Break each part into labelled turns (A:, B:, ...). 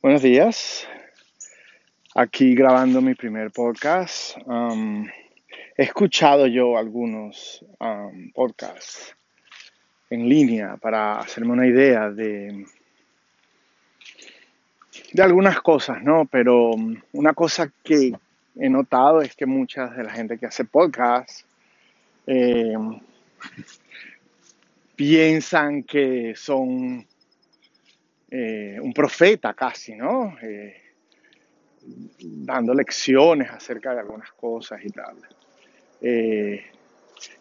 A: Buenos días. Aquí grabando mi primer podcast. Um, he escuchado yo algunos um, podcasts en línea para hacerme una idea de, de algunas cosas, ¿no? Pero um, una cosa que he notado es que mucha de la gente que hace podcasts eh, piensan que son eh, un profeta casi, ¿no? Eh, dando lecciones acerca de algunas cosas y tal. Eh,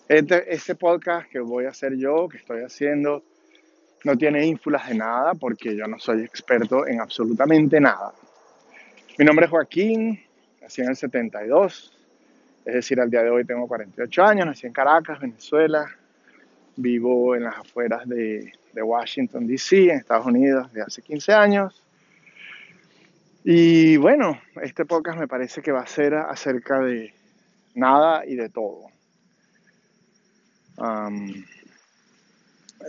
A: este, este, podcast que voy a hacer yo, que estoy haciendo, no tiene ínfulas de nada porque yo no soy experto en absolutamente nada. Mi nombre es Joaquín, nací en el 72, es decir, al día de hoy tengo 48 años, nací en Caracas, Venezuela, vivo en las afueras de, de Washington, D.C., en Estados Unidos, de hace 15 años. Y bueno, este podcast me parece que va a ser acerca de nada y de todo.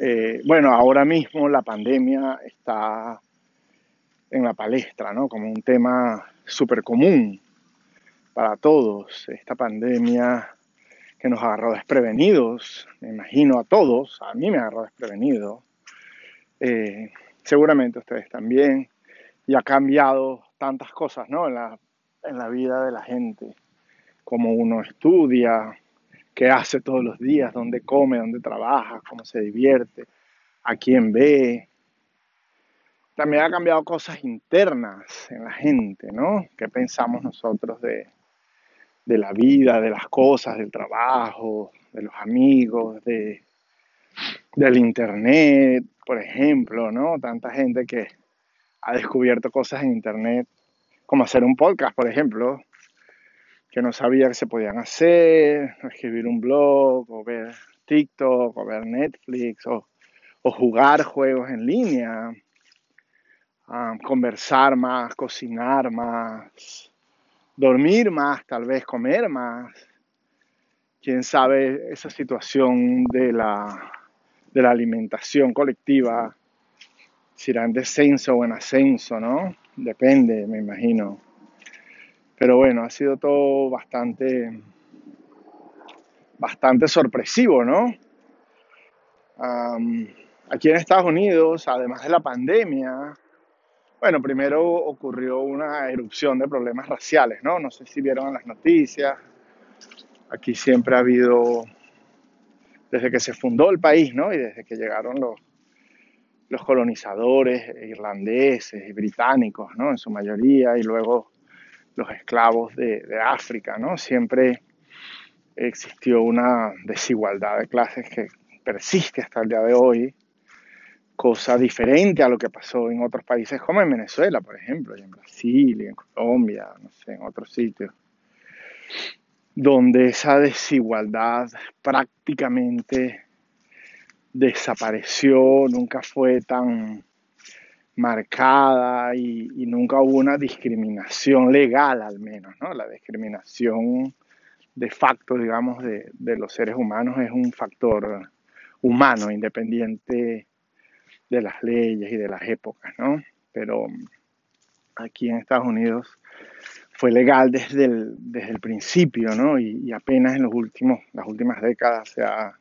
A: Eh, bueno, ahora mismo la pandemia está en la palestra, ¿no? Como un tema súper común para todos. Esta pandemia que nos agarró desprevenidos, me imagino a todos, a mí me agarró desprevenido, eh, seguramente ustedes también, y ha cambiado tantas cosas ¿no? en, la, en la vida de la gente, cómo uno estudia, qué hace todos los días, dónde come, dónde trabaja, cómo se divierte, a quién ve. También ha cambiado cosas internas en la gente, ¿no? ¿Qué pensamos nosotros de, de la vida, de las cosas, del trabajo, de los amigos, de, del internet, por ejemplo, ¿no? Tanta gente que ha descubierto cosas en internet, como hacer un podcast, por ejemplo, que no sabía que se podían hacer, escribir un blog, o ver TikTok, o ver Netflix, o, jugar juegos en línea, um, conversar más, cocinar más, dormir más, tal vez comer más. Quién sabe esa situación de la de la alimentación colectiva, si irá en descenso o en ascenso, ¿no? Depende, me imagino. Pero bueno, ha sido todo bastante, bastante sorpresivo, ¿no? aquí en Estados Unidos, además de la pandemia, bueno, primero ocurrió una erupción de problemas raciales, ¿no? No sé si vieron en las noticias. Aquí siempre ha habido desde que se fundó el país, ¿no? Y desde que llegaron los, colonizadores irlandeses y británicos, ¿no? En su mayoría, y luego los esclavos de, de África, ¿no? Siempre existió una desigualdad de clases que persiste hasta el día de hoy, cosa diferente a lo que pasó en otros países como en Venezuela, por ejemplo, y en Brasil, y en Colombia, no sé, en otros sitios donde esa desigualdad prácticamente desapareció, nunca fue tan marcada y, nunca hubo una discriminación legal al menos, ¿no? La discriminación de facto, digamos, de, de los seres humanos es un factor humano, independiente de las leyes y de las épocas, ¿no? Pero aquí en Estados Unidos fue legal desde el, desde el principio, ¿no? Y, apenas en los últimos, las últimas décadas se ha,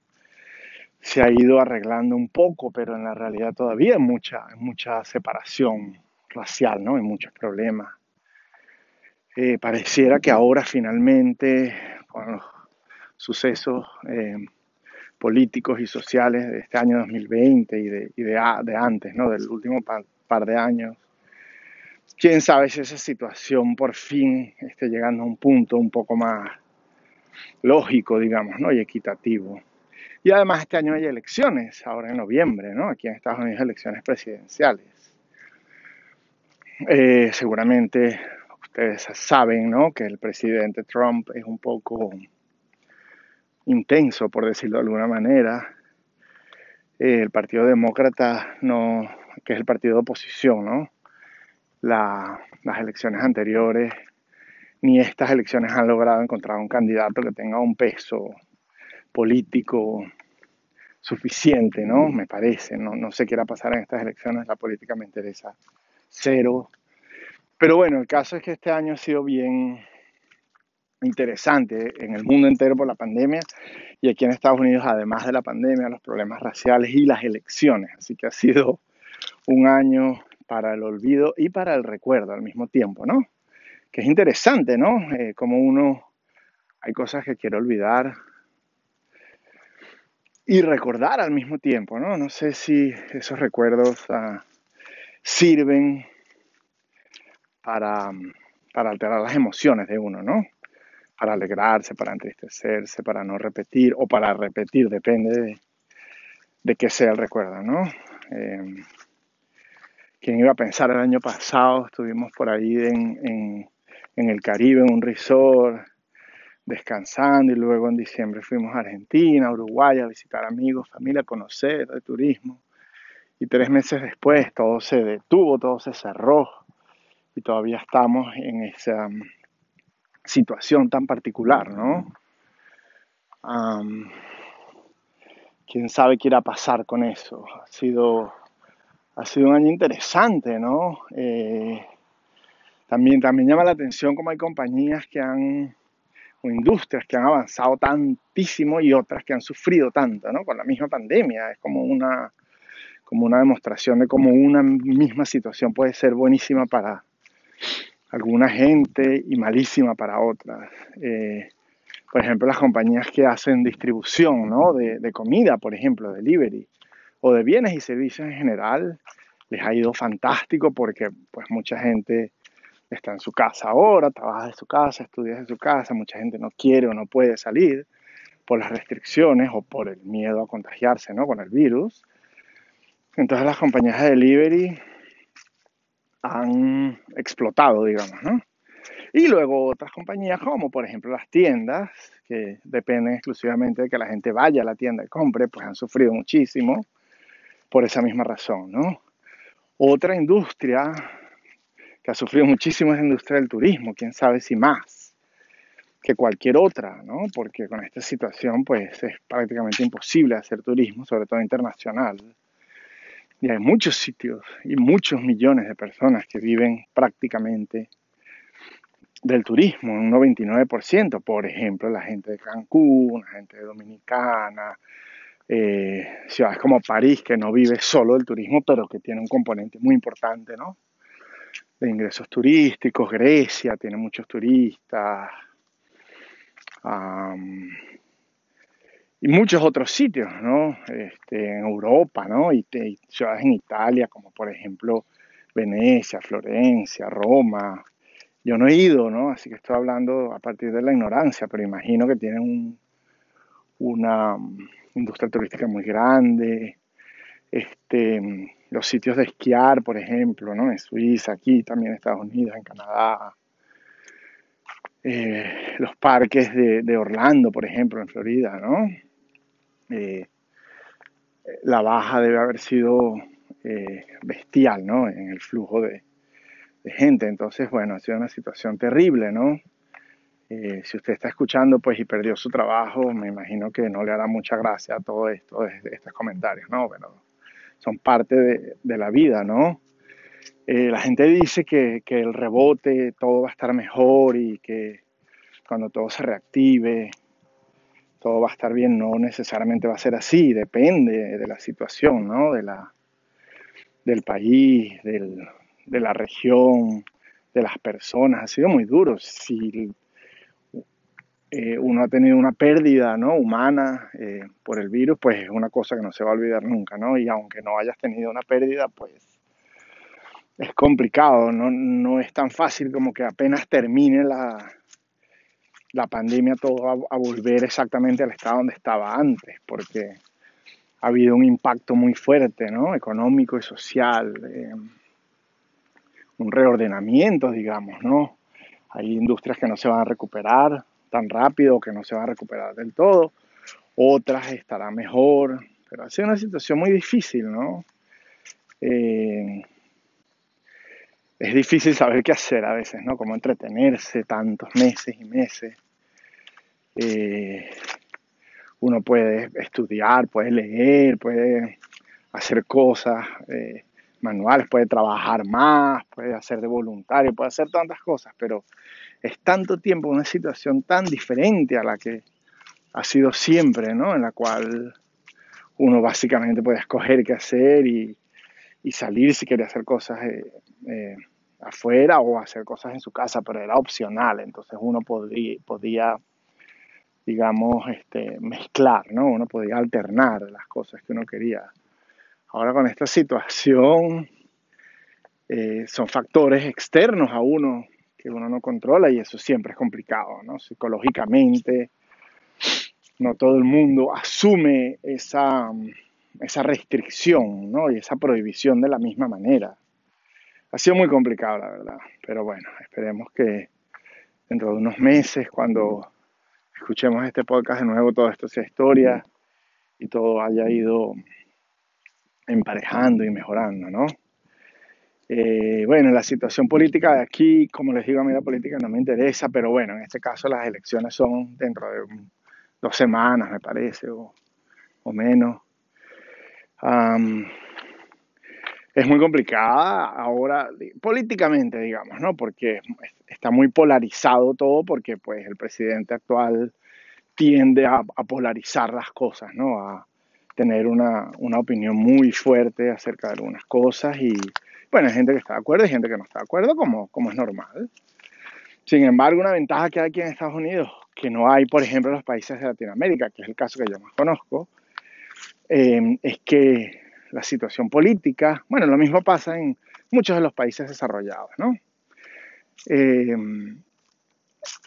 A: se ha ido arreglando un poco, pero en la realidad todavía hay mucha, mucha separación racial, ¿no? Hay muchos problemas. Eh, pareciera que ahora finalmente, con los sucesos eh, políticos y sociales de este año 2020 y de, y de, de antes, ¿no? Del último par de años, quién sabe si esa situación por fin esté llegando a un punto un poco más lógico, digamos, ¿no? y equitativo. Y además este año hay elecciones, ahora en noviembre, ¿no? Aquí en Estados Unidos elecciones presidenciales. Eh, seguramente ustedes saben, ¿no? Que el presidente Trump es un poco intenso, por decirlo de alguna manera. Eh, el Partido Demócrata, no, que es el partido de oposición, ¿no? Las elecciones anteriores ni estas elecciones han logrado encontrar un candidato que tenga un peso político suficiente, ¿no? Me parece. No, no sé qué irá a pasar en estas elecciones. La política me interesa cero. Pero bueno, el caso es que este año ha sido bien interesante en el mundo entero por la pandemia y aquí en Estados Unidos, además de la pandemia, los problemas raciales y las elecciones. Así que ha sido un año para el olvido y para el recuerdo al mismo tiempo, ¿no? Que es interesante, ¿no? Eh, como uno, hay cosas que quiere olvidar y recordar al mismo tiempo, ¿no? No sé si esos recuerdos ah, sirven para, para alterar las emociones de uno, ¿no? Para alegrarse, para entristecerse, para no repetir o para repetir, depende de, de qué sea el recuerdo, ¿no? Eh, ¿Quién iba a pensar el año pasado? Estuvimos por ahí en, el Caribe, en un resort, descansando y luego en diciembre fuimos a Argentina, Uruguay a visitar amigos, familia, a conocer de turismo. Y tres meses después todo se detuvo, todo se cerró y todavía estamos en esa um, situación tan particular, ¿no? ¿Quién sabe qué irá a pasar con eso? Ha sido ha sido un año interesante, ¿no? Eh, también, llama la atención cómo hay compañías que han, o industrias que han avanzado tantísimo y otras que han sufrido tanto, ¿no? Con la misma pandemia. Es como una, como una demostración de cómo una misma situación puede ser buenísima para alguna gente y malísima para otras. Eh, por ejemplo, las compañías que hacen distribución ¿no? de comida, por ejemplo, delivery o de bienes y servicios en general, les ha ido fantástico porque pues mucha gente está en su casa ahora, trabaja de su casa, estudia de su casa, mucha gente no quiere o no puede salir por las restricciones o por el miedo a contagiarse ¿no? con el virus. Entonces las compañías de delivery han explotado, digamos, ¿no? Y luego otras compañías como por ejemplo las tiendas, que dependen exclusivamente de que la gente vaya a la tienda y compre, pues han sufrido muchísimo por esa misma razón, ¿no? Otra industria que ha sufrido muchísimo es la industria del turismo, quién sabe si más que cualquier otra, ¿no? Porque con esta situación pues es prácticamente imposible hacer turismo, sobre todo internacional. Y hay muchos sitios y muchos millones de personas que viven prácticamente del turismo, un 99%, por ejemplo, la gente de Cancún, la gente Dominicana, eh, ciudades como París, que no vive solo del turismo, pero que tiene un componente muy importante, ¿no? De ingresos turísticos, Grecia tiene muchos turistas, y muchos otros sitios, ¿no? Este, en Europa, ¿no? Y, y, ciudades en Italia, como por ejemplo Venecia, Florencia, Roma. Yo no he ido, ¿no? Así que estoy hablando a partir de la ignorancia, pero imagino que tienen un, una industria turística muy grande, este, los sitios de esquiar, por ejemplo, ¿no? en Suiza, aquí también en Estados Unidos, en Canadá, eh, los parques de, Orlando, por ejemplo, en Florida, ¿no? Eh, la baja debe haber sido eh, bestial, ¿no? En el flujo de, de gente. Entonces, bueno, ha sido una situación terrible, ¿no? Eh, si usted está escuchando pues y perdió su trabajo, me imagino que no le hará mucha gracia a todo esto, de, estos comentarios, ¿no? Pero son parte de, la vida, ¿no? Eh, la gente dice que, que, el rebote todo va a estar mejor y que cuando todo se reactive, todo va a estar bien. No necesariamente va a ser así, depende de la situación, ¿no? De la, del país, del, de la región, de las personas. Ha sido muy duro. Si eh, uno ha tenido una pérdida ¿no? humana eh, por el virus, pues es una cosa que no se va a olvidar nunca, ¿no? Y aunque no hayas tenido una pérdida, pues es complicado, no, no es tan fácil como que apenas termine la, la pandemia todo va a volver exactamente al estado donde estaba antes, porque ha habido un impacto muy fuerte, ¿no? Económico y social, eh, un reordenamiento, digamos, ¿no? Hay industrias que no se van a recuperar, tan rápido que no se va a recuperar del todo, otras estarán mejor, pero ha sido una situación muy difícil, ¿no? Eh, es difícil saber qué hacer a veces, ¿no? Cómo entretenerse tantos meses y meses. Eh, uno puede estudiar, puede leer, puede hacer cosas, eh, manuales, puede trabajar más, puede hacer de voluntario, puede hacer tantas cosas, pero es tanto tiempo una situación tan diferente a la que ha sido siempre, ¿no? En la cual uno básicamente puede escoger qué hacer y, salir si quiere hacer cosas eh, eh, afuera o hacer cosas en su casa, pero era opcional, entonces uno podía, podía digamos, este, mezclar, ¿no? Uno podía alternar las cosas que uno quería. Ahora con esta situación eh, son factores externos a uno que uno no controla y eso siempre es complicado, ¿no? Psicológicamente, no todo el mundo asume esa, esa restricción, ¿no? Y esa prohibición de la misma manera. Ha sido muy complicado, la verdad, pero bueno, esperemos que dentro de unos meses, cuando escuchemos este podcast de nuevo, todo esto sea historia y todo haya ido emparejando y mejorando, ¿no? Eh, bueno, la situación política de aquí, como les digo, a mí la política no me interesa, pero bueno, en este caso las elecciones son dentro de dos semanas, me parece, o, menos. es muy complicada ahora, políticamente, digamos, ¿no? Porque está muy polarizado todo, porque pues el presidente actual tiende a, a polarizar las cosas, ¿no? A, tener una, una, opinión muy fuerte acerca de algunas cosas y bueno, hay gente que está de acuerdo y gente que no está de acuerdo, como, como es normal. Sin embargo, una ventaja que hay aquí en Estados Unidos, que no hay, por ejemplo, en los países de Latinoamérica, que es el caso que yo más conozco, eh, es que la situación política, bueno, lo mismo pasa en muchos de los países desarrollados, ¿no? Eh,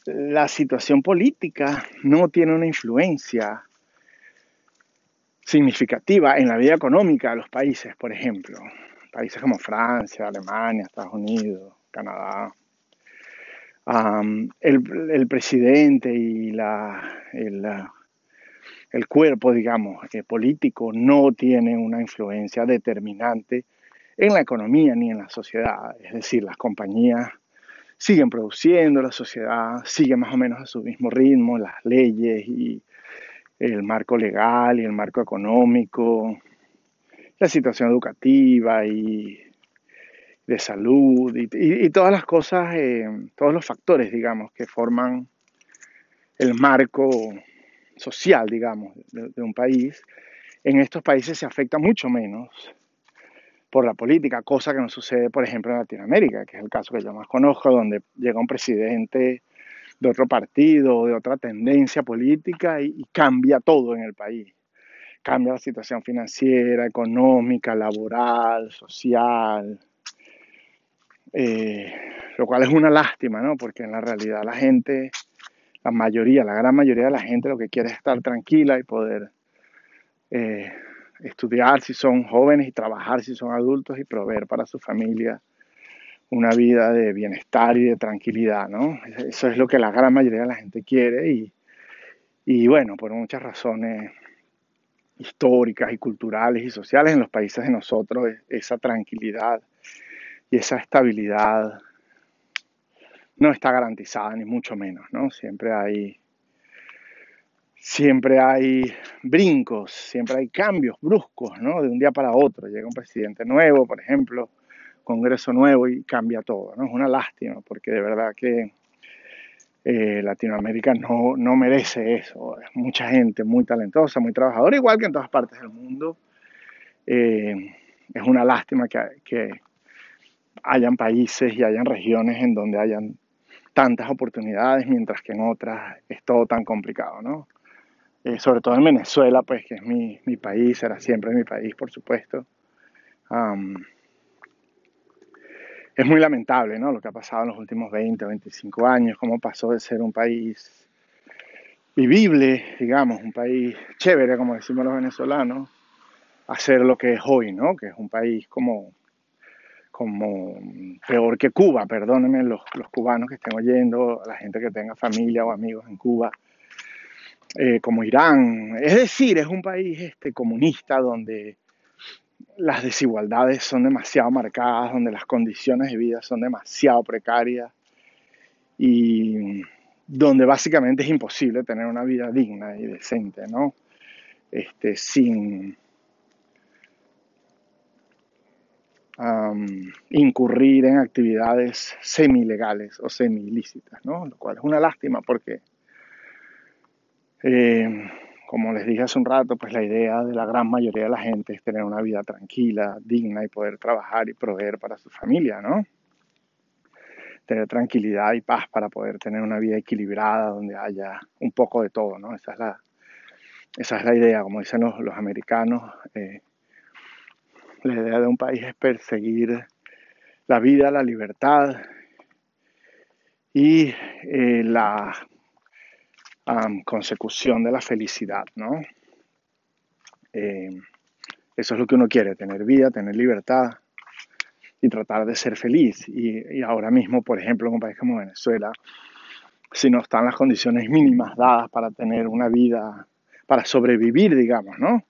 A: la situación política no tiene una influencia significativa en la vida económica de los países, por ejemplo. Países como Francia, Alemania, Estados Unidos, Canadá. el, presidente y la, el, cuerpo, digamos, eh, político no tiene una influencia determinante en la economía ni en la sociedad. Es decir, las compañías siguen produciendo, la sociedad sigue más o menos a su mismo ritmo, las leyes y el marco legal y el marco económico, la situación educativa y de salud y, todas las cosas, eh, todos los factores, digamos, que forman el marco social, digamos, de, un país, en estos países se afecta mucho menos por la política, cosa que no sucede, por ejemplo, en Latinoamérica, que es el caso que yo más conozco, donde llega un presidente de otro partido, de otra tendencia política y, cambia todo en el país. Cambia la situación financiera, económica, laboral, social, eh, lo cual es una lástima, ¿no? Porque en la realidad la gente, la mayoría, la gran mayoría de la gente lo que quiere es estar tranquila y poder eh, estudiar si son jóvenes y trabajar si son adultos y proveer para su familia una vida de bienestar y de tranquilidad, ¿no? Eso es lo que la gran mayoría de la gente quiere y, y bueno, por muchas razones históricas y culturales y sociales en los países de nosotros, esa tranquilidad y esa estabilidad no está garantizada, ni mucho menos, ¿no? Siempre hay, siempre hay brincos, siempre hay cambios bruscos, ¿no? De un día para otro. Llega un presidente nuevo, por ejemplo, Congreso nuevo y cambia todo. ¿no? Es una lástima porque de verdad que eh, Latinoamérica no, no merece eso. Es mucha gente muy talentosa, muy trabajadora, igual que en todas partes del mundo. Eh, es una lástima que, que hayan países y hayan regiones en donde hayan tantas oportunidades, mientras que en otras es todo tan complicado, ¿no? Eh, sobre todo en Venezuela, pues que es mi, mi, país, será siempre mi país, por supuesto es muy lamentable ¿no? lo que ha pasado en los últimos 20 o 25 años, cómo pasó de ser un país vivible, digamos, un país chévere, como decimos los venezolanos, a ser lo que es hoy, ¿no? que es un país como, como peor que Cuba, perdónenme los, los cubanos que estén oyendo, la gente que tenga familia o amigos en Cuba, eh, como Irán. Es decir, es un país este, comunista donde las desigualdades son demasiado marcadas, donde las condiciones de vida son demasiado precarias y donde básicamente es imposible tener una vida digna y decente, ¿no? Este, sin... incurrir en actividades semi-legales o semi-ilícitas, ¿no? Lo cual es una lástima porque, eh, como les dije hace un rato, pues la idea de la gran mayoría de la gente es tener una vida tranquila, digna y poder trabajar y proveer para su familia, ¿no? Tener tranquilidad y paz para poder tener una vida equilibrada donde haya un poco de todo, ¿no? Esa es la, esa es la idea, como dicen los, los americanos. Eh, la idea de un país es perseguir la vida, la libertad y eh, la consecución de la felicidad, ¿no? Eh, eso es lo que uno quiere, tener vida, tener libertad y tratar de ser feliz. Y, y, ahora mismo, por ejemplo, en un país como Venezuela, si no están las condiciones mínimas dadas para tener una vida, para sobrevivir, digamos, ¿no?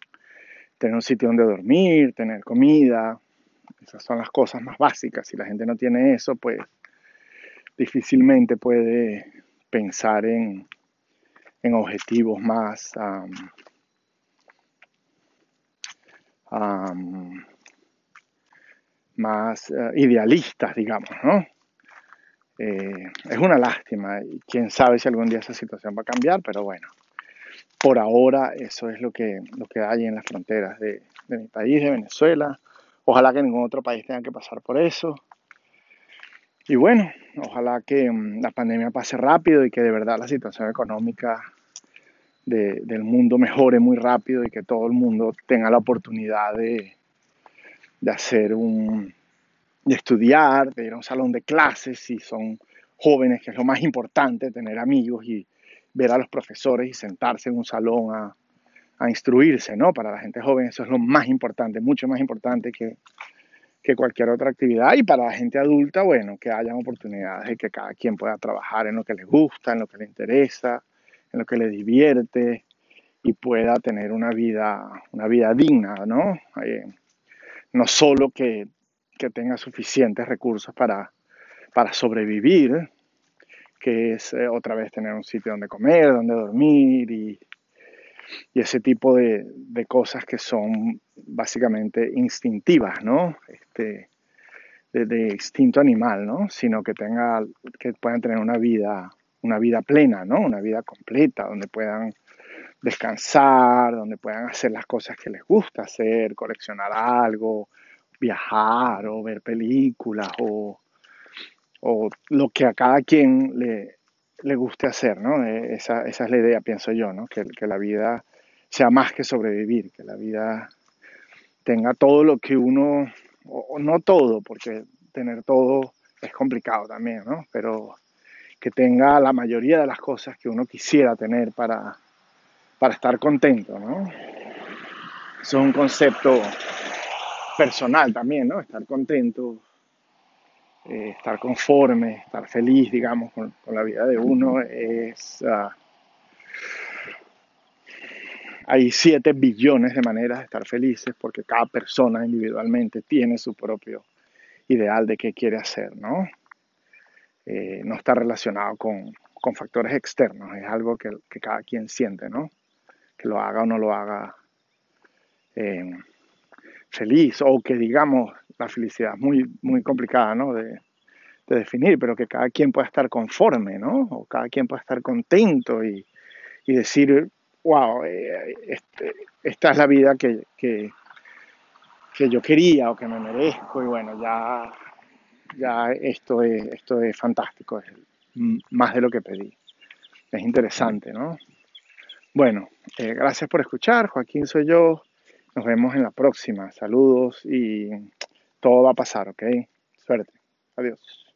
A: tener un sitio donde dormir, tener comida, esas son las cosas más básicas. Si la gente no tiene eso, pues difícilmente puede pensar en, objetivos más más eh, idealistas, digamos, ¿no? Eh, es una lástima y quién sabe si algún día esa situación va a cambiar, pero bueno, por ahora eso es lo que, lo que hay en las fronteras de, mi país, de Venezuela. Ojalá que ningún otro país tenga que pasar por eso. Y bueno, ojalá que mm, la pandemia pase rápido y que de verdad la situación económica del mundo mejore muy rápido y que todo el mundo tenga la oportunidad de, de hacer un, de estudiar, de ir a un salón de clases si son jóvenes, que es lo más importante, tener amigos y, ver a los profesores y sentarse en un salón a, instruirse, ¿no? Para la gente joven eso es lo más importante, mucho más importante que, que cualquier otra actividad. Y para la gente adulta, bueno, que hayan oportunidades de que cada quien pueda trabajar en lo que le gusta, en lo que le interesa, en lo que le divierte y pueda tener una vida, una vida digna, ¿no? Eh, no solo que, que, tenga suficientes recursos para, para sobrevivir, que es eh, otra vez tener un sitio donde comer, donde dormir y, ese tipo de, cosas que son básicamente instintivas, ¿no? Este, de, instinto animal, ¿no? Sino que tenga, que puedan tener una vida, una vida plena, ¿no? Una vida completa, donde puedan descansar, donde puedan hacer las cosas que les gusta hacer, coleccionar algo, viajar o ver películas o o lo que a cada quien le, le guste hacer, ¿no? Eh, esa, es la idea, pienso yo, ¿no? Que, la vida sea más que sobrevivir, que la vida tenga todo lo que uno, o, no todo, porque tener todo es complicado también, ¿no? Pero que tenga la mayoría de las cosas que uno quisiera tener para, para estar contento, ¿no? Es un concepto personal también, ¿no? Estar contento eh, estar conforme, estar feliz, digamos, con, la vida de uno es... Ah, hay 7 billones de maneras de estar felices porque cada persona individualmente tiene su propio ideal de qué quiere hacer, ¿no? Eh, no está relacionado con, factores externos, es algo que, cada quien siente, ¿no? Que lo haga o no lo haga eh, feliz o que digamos la felicidad muy, muy complicada ¿no? de, definir, pero que cada quien pueda estar conforme, ¿no? O cada quien pueda estar contento y, decir, wow, eh, este, esta es la vida que, que, yo quería o que me merezco y bueno, ya, ya esto, es, esto es fantástico, es más de lo que pedí. Es interesante, ¿no? Bueno, eh, gracias por escuchar, Joaquín soy yo, nos vemos en la próxima, saludos y todo va a pasar, ¿ok? Suerte. Adiós.